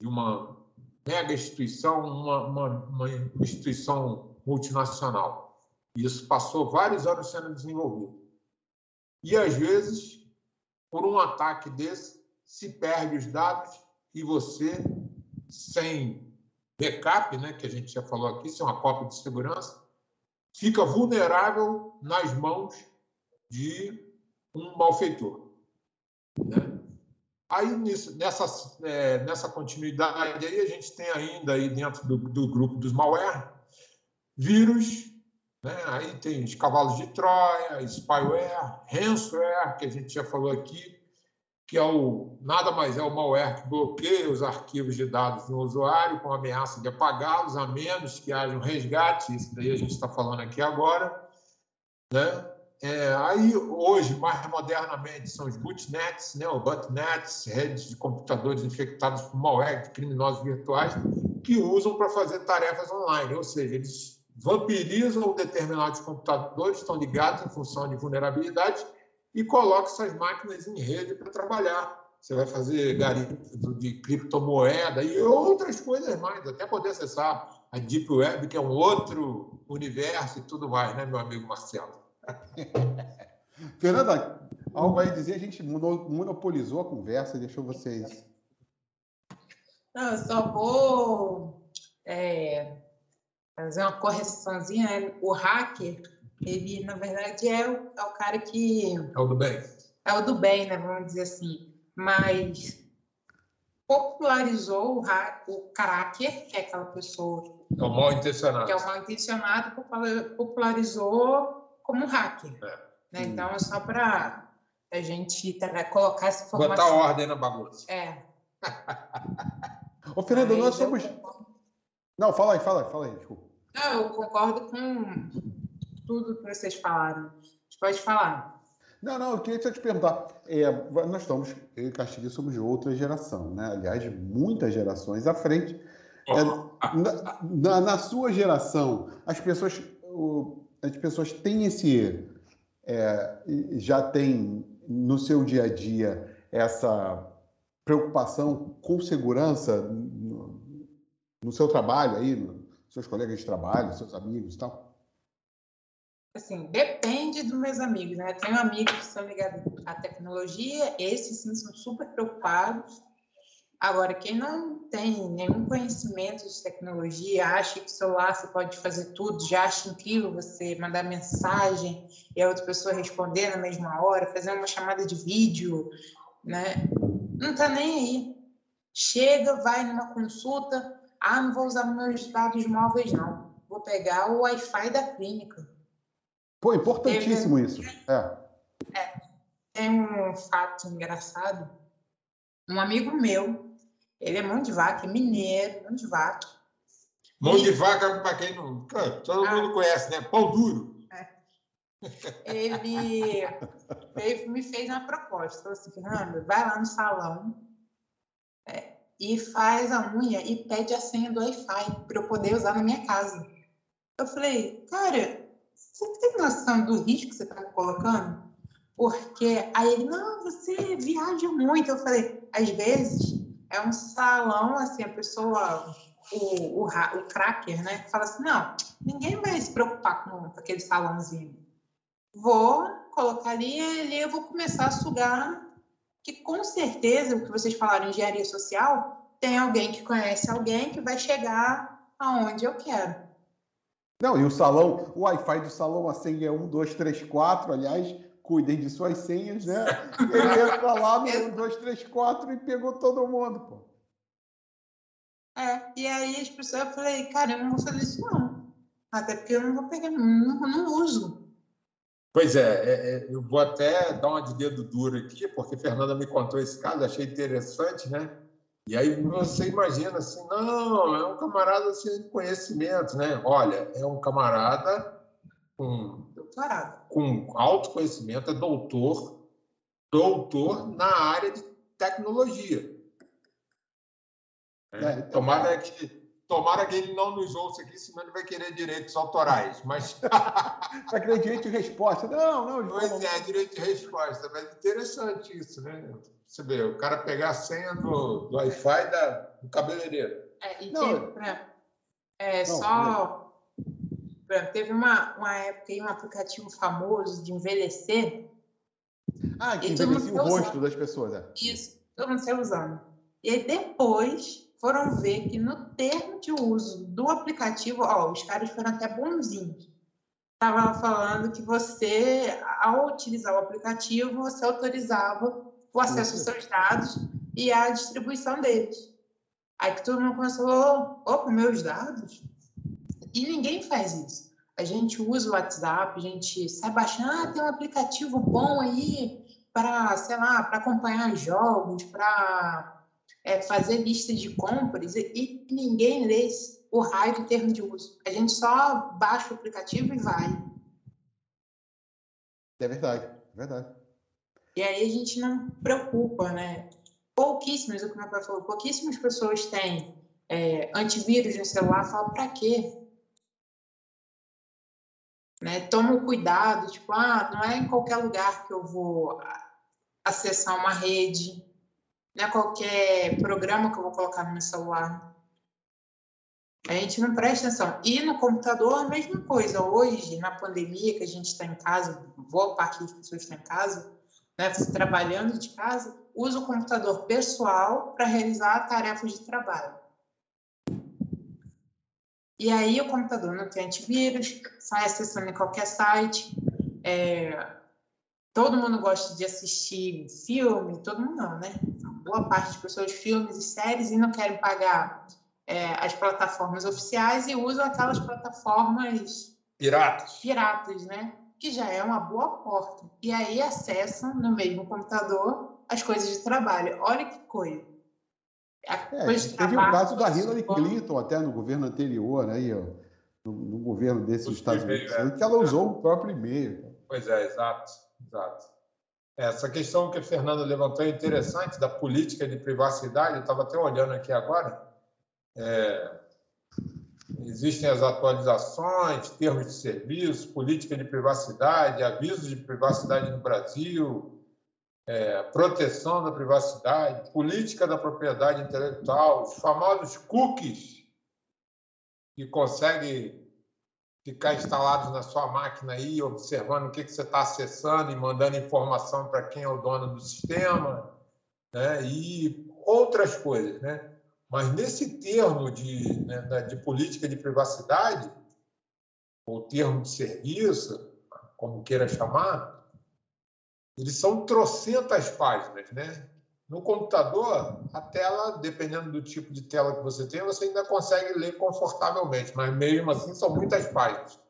de uma mega instituição, uma, uma, uma instituição multinacional. Isso passou vários anos sendo desenvolvido. E, às vezes, por um ataque desse, se perde os dados e você, sem backup, né, que a gente já falou aqui, sem uma cópia de segurança, fica vulnerável nas mãos de um malfeitor. Né? Aí, nessa, é, nessa continuidade, aí a gente tem ainda aí dentro do, do grupo dos malware, vírus né? Aí tem os cavalos de Troia, spyware, ransomware, que a gente já falou aqui, que é o nada mais é o malware que bloqueia os arquivos de dados do usuário com ameaça de apagá-los, a menos que haja um resgate. Isso daí a gente está falando aqui agora. Né? É, aí, hoje, mais modernamente, são os bootnets, né, o botnets, redes de computadores infectados por malware de criminosos virtuais, que usam para fazer tarefas online, ou seja, eles vampirizam determinados computadores, estão ligados em função de vulnerabilidade, e colocam essas máquinas em rede para trabalhar. Você vai fazer garimpo de criptomoeda e outras coisas mais, até poder acessar a Deep Web, que é um outro universo e tudo mais, né, meu amigo Marcelo? Fernanda, algo aí dizer, a gente monopolizou a conversa, deixou vocês Não, eu só vou é, fazer uma correçãozinha. O hacker, ele, na verdade, é o, é o cara que. É o do bem. É o do bem, né? Vamos dizer assim. Mas popularizou o, o cracker, que é aquela pessoa. É o mal intencionado. Que é o mal intencionado, popularizou como hacker. É. Né? Então, é só para a gente colocar essa informação. Botar ordem na bagunça. É. Ô, Fernando, nós somos. Não, fala aí, fala aí, fala aí, desculpa. Não, eu concordo com tudo que vocês falaram. A gente pode falar. Não, não, eu queria só te perguntar. É, nós estamos, eu e Castilho somos de outra geração, né? Aliás, de muitas gerações à frente. É, na, na, na, sua geração, as pessoas, as pessoas têm esse. É, já têm no seu dia a dia essa preocupação com segurança no, no seu trabalho aí, nos seus colegas de trabalho, seus amigos e tal? Assim, depende dos meus amigos, né? Tenho amigos que são ligados à tecnologia, esses sim são super preocupados. Agora, quem não tem nenhum conhecimento de tecnologia, acha que o celular você pode fazer tudo, já acha incrível você mandar mensagem e a outra pessoa responder na mesma hora, fazer uma chamada de vídeo, né? Não tá nem aí. Chega, vai numa consulta, ah, não vou usar meus dados móveis, não. Vou pegar o Wi-Fi da clínica. Pô, importantíssimo Teve... isso. É. é. Tem um fato engraçado. Um amigo meu, ele é mão de vaca, é mineiro, mão de vaca. Mão e... de vaca, para quem não. Todo ah. mundo conhece, né? Pão duro. É. Ele, ele me fez uma proposta. Falou assim: Fernando, vai lá no salão é, e faz a unha e pede a senha do Wi-Fi para eu poder usar na minha casa. Eu falei, cara, você tem noção do risco que você está colocando? Porque aí ele, não, você viaja muito. Eu falei, às vezes é um salão, assim, a pessoa, o, o, o cracker, né, fala assim, não, ninguém vai se preocupar com, aquele salãozinho. Vou colocar ali ali eu vou começar a sugar, que com certeza, o que vocês falaram, engenharia social, tem alguém que conhece alguém que vai chegar aonde eu quero. Não, e o salão, o Wi-Fi do salão, a senha é 1, 2, 3, 4, aliás, cuidem de suas senhas, né? Ele entra lá no 1, 2, 3, 4 e pegou todo mundo, pô. É, e aí as pessoas, eu falei, cara, eu não vou fazer isso não. Até porque eu não vou pegar, não, não uso. Pois é, é, é, eu vou até dar uma de dedo duro aqui, porque Fernanda me contou esse caso, achei interessante, né? E aí você imagina assim, não, é um camarada sem conhecimento, né? Olha, é um camarada com, com alto conhecimento, é doutor, doutor na área de tecnologia. É, é, tomara, que, tomara que ele não nos ouça aqui, senão ele vai querer direitos autorais. Mas... vai querer direito de resposta. Não, não. Pois é, direito de resposta. Mas interessante isso, né? Você vê, o cara pegar a senha do, do Wi-Fi da, do cabeleireiro. É, e não, teve, é, não, só. Não. Teve uma, uma época aí, um aplicativo famoso de envelhecer. Ah, que envelhecia o rosto usando. das pessoas. É. Isso, todo mundo saiu usando. E aí depois foram ver que no termo de uso do aplicativo, ó, os caras foram até bonzinhos. Estava falando que você, ao utilizar o aplicativo, você autorizava o acesso aos seus dados e a distribuição deles. Aí que todo mundo começou, opa, meus dados? E ninguém faz isso. A gente usa o WhatsApp, a gente sai baixando, ah, tem um aplicativo bom aí para, sei lá, para acompanhar jogos, para é, fazer lista de compras, e, ninguém lê o raio de termo de uso. A gente só baixa o aplicativo e vai. É verdade, é verdade. E aí a gente não preocupa, né? Pouquíssimas, o que meu pai falou, pouquíssimas pessoas têm é, antivírus no celular, fala para quê? Né? Toma cuidado, tipo, ah, não é em qualquer lugar que eu vou acessar uma rede, não é qualquer programa que eu vou colocar no meu celular. A gente não presta atenção. E no computador, a mesma coisa. Hoje, na pandemia, que a gente está em casa, boa parte das pessoas está em casa, né, trabalhando de casa, usa o computador pessoal para realizar tarefas de trabalho. E aí o computador não tem antivírus, sai acessando em qualquer site. É, todo mundo gosta de assistir filme, todo mundo não, né? Boa parte das pessoas filmes e séries e não querem pagar é, as plataformas oficiais e usam aquelas plataformas piratas, piratas, né? Que já é uma boa porta. E aí acessam no mesmo computador as coisas de trabalho. Olha que coisa. É, teve o caso da Hillary Clinton até no governo anterior, né? no, no governo desses Estados Unidos, é. que ela usou o próprio e-mail. Pois é, exato, exato. Essa questão que a Fernanda levantou é interessante da política de privacidade. Eu estava até olhando aqui agora. É, existem as atualizações, termos de serviço, política de privacidade, avisos de privacidade no Brasil, é, proteção da privacidade, política da propriedade intelectual, os famosos cookies que conseguem ficar instalados na sua máquina aí, observando o que, que você está acessando e mandando informação para quem é o dono do sistema, né? e outras coisas. Né? Mas nesse termo de, né, de política de privacidade, ou termo de serviço, como queira chamar, eles são trocentas páginas, né? No computador, a tela, dependendo do tipo de tela que você tem, você ainda consegue ler confortavelmente, mas mesmo assim são muitas páginas.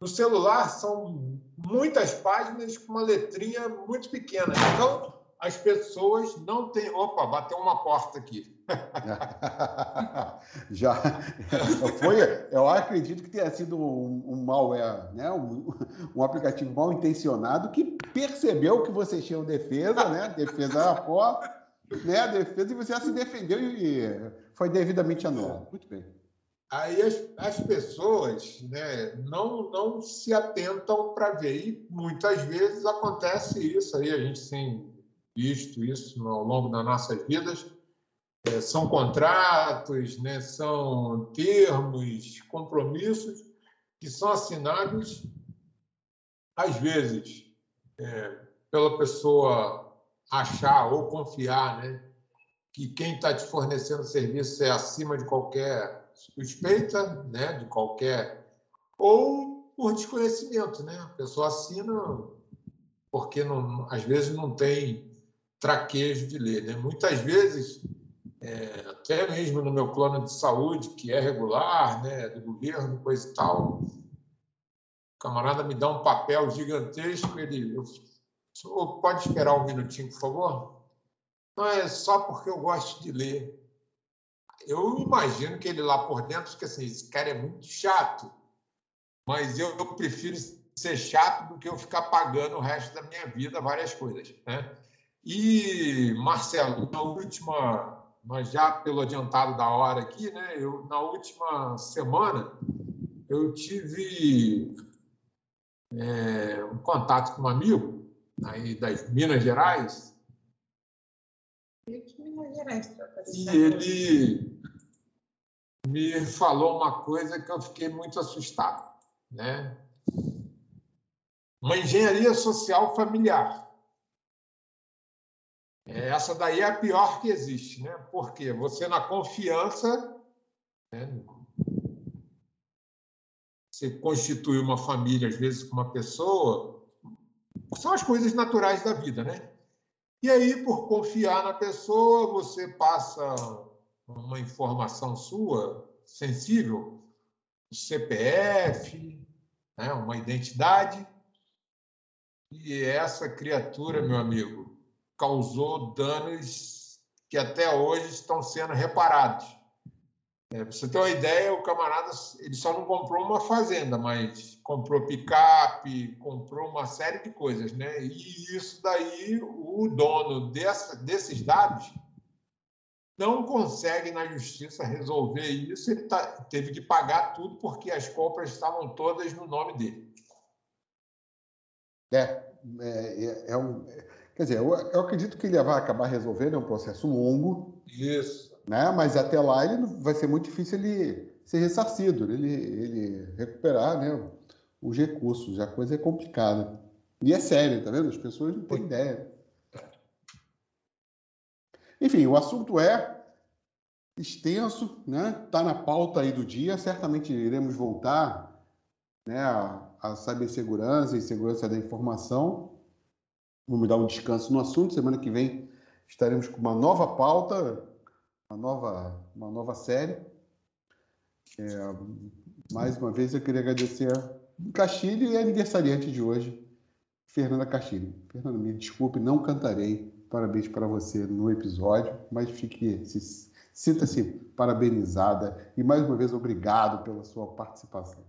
No celular, são muitas páginas com uma letrinha muito pequena. Então, as pessoas não têm. Opa, bateu uma porta aqui. Já foi, eu acredito que tenha sido um, um malware, né? Um, um, aplicativo mal intencionado que percebeu que você tinha defesa, né? Defesa a porta, né? Defesa e você já se defendeu e foi devidamente anulado. Muito bem. Aí as, as pessoas né, não, não se atentam para ver. E muitas vezes acontece isso aí, a gente tem visto isso ao longo das nossas vidas é, são contratos, né, são termos, compromissos que são assinados, às vezes, é, pela pessoa achar ou confiar né, que quem está te fornecendo serviço é acima de qualquer suspeita, né, de qualquer. ou por desconhecimento. Né? A pessoa assina porque, não, às vezes, não tem traquejo de ler. Né? Muitas vezes é, até mesmo no meu plano de saúde, que é regular, né, do governo, coisa e tal. O camarada me dá um papel gigantesco, ele. Eu, pode esperar um minutinho, por favor? Não é só porque eu gosto de ler. Eu imagino que ele lá por dentro, que assim, esse cara é muito chato, mas eu, eu prefiro ser chato do que eu ficar pagando o resto da minha vida várias coisas, né? E Marcelo, na última mas já pelo adiantado da hora aqui, né? Eu na última semana eu tive é, um contato com um amigo aí das Minas Gerais. E ele me falou uma coisa que eu fiquei muito assustado, né? Uma engenharia social familiar. Essa daí é a pior que existe, né? Porque você na confiança, né? você constitui uma família às vezes com uma pessoa, são as coisas naturais da vida, né? E aí, por confiar na pessoa, você passa uma informação sua sensível, CPF, né? uma identidade, e essa criatura, meu amigo, causou danos que até hoje estão sendo reparados. É, você ter uma ideia, o camarada ele só não comprou uma fazenda, mas comprou picape, comprou uma série de coisas, né? E isso daí, o dono dessa, desses dados não consegue na justiça resolver isso. Ele tá, teve que pagar tudo porque as compras estavam todas no nome dele. É, é, é um Quer dizer, eu, eu acredito que ele vai acabar resolvendo, é um processo longo. Isso. Né? Mas até lá ele vai ser muito difícil ele ser ressarcido, ele, ele recuperar né, os recursos. A coisa é complicada. E é sério, tá vendo? As pessoas não têm ideia. Enfim, o assunto é extenso, né? Está na pauta aí do dia. Certamente iremos voltar, né? A, a cibersegurança e segurança da informação. Vamos dar um descanso no assunto. Semana que vem estaremos com uma nova pauta, uma nova, uma nova série. É, mais uma vez eu queria agradecer a Castilho e a aniversariante de hoje, Fernanda Castilho. Fernanda, me desculpe, não cantarei parabéns para você no episódio, mas fique, se, sinta-se parabenizada e mais uma vez obrigado pela sua participação.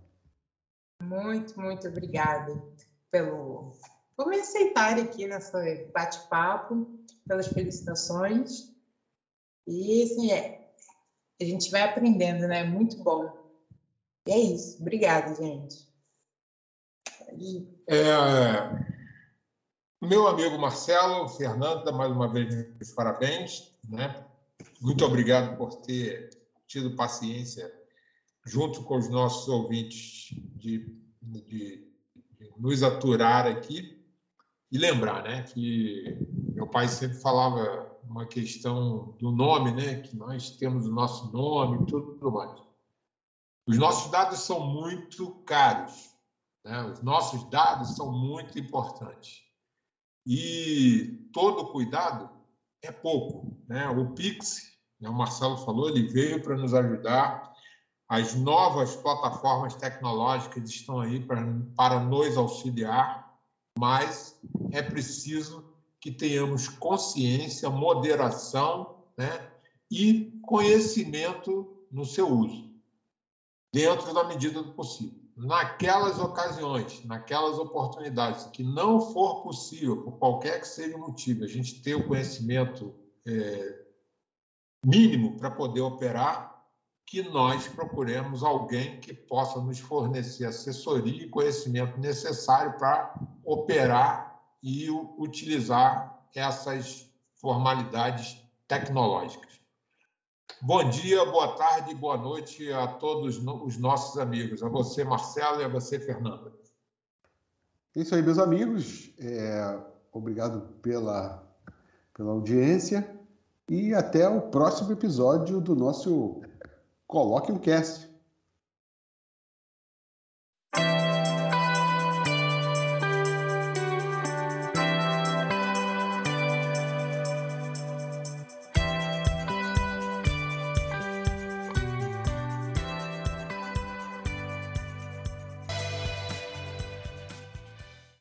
Muito, muito obrigada pelo por me aceitar aqui nessa bate-papo, pelas felicitações. E assim, é, a gente vai aprendendo, né? Muito bom. E é isso. Obrigada, gente. É, meu amigo Marcelo, Fernanda, mais uma vez, parabéns. Né? Muito obrigado por ter tido paciência, junto com os nossos ouvintes, de, de, de nos aturar aqui. E lembrar né, que meu pai sempre falava uma questão do nome, né, que nós temos o nosso nome e tudo mais. Os nossos dados são muito caros, né? os nossos dados são muito importantes. E todo cuidado é pouco. Né? O Pix, né, o Marcelo falou, ele veio para nos ajudar. As novas plataformas tecnológicas estão aí para, para nos auxiliar, mas é preciso que tenhamos consciência, moderação né? e conhecimento no seu uso, dentro da medida do possível naquelas ocasiões, naquelas oportunidades que não for possível, por qualquer que seja o motivo, a gente ter o conhecimento é, mínimo para poder operar, que nós procuremos alguém que possa nos fornecer assessoria e conhecimento necessário para operar e utilizar essas formalidades tecnológicas. Bom dia, boa tarde, boa noite a todos os nossos amigos, a você, Marcelo, e a você, Fernanda. É isso aí, meus amigos. É, obrigado pela, pela audiência e até o próximo episódio do nosso Coloque um Cast.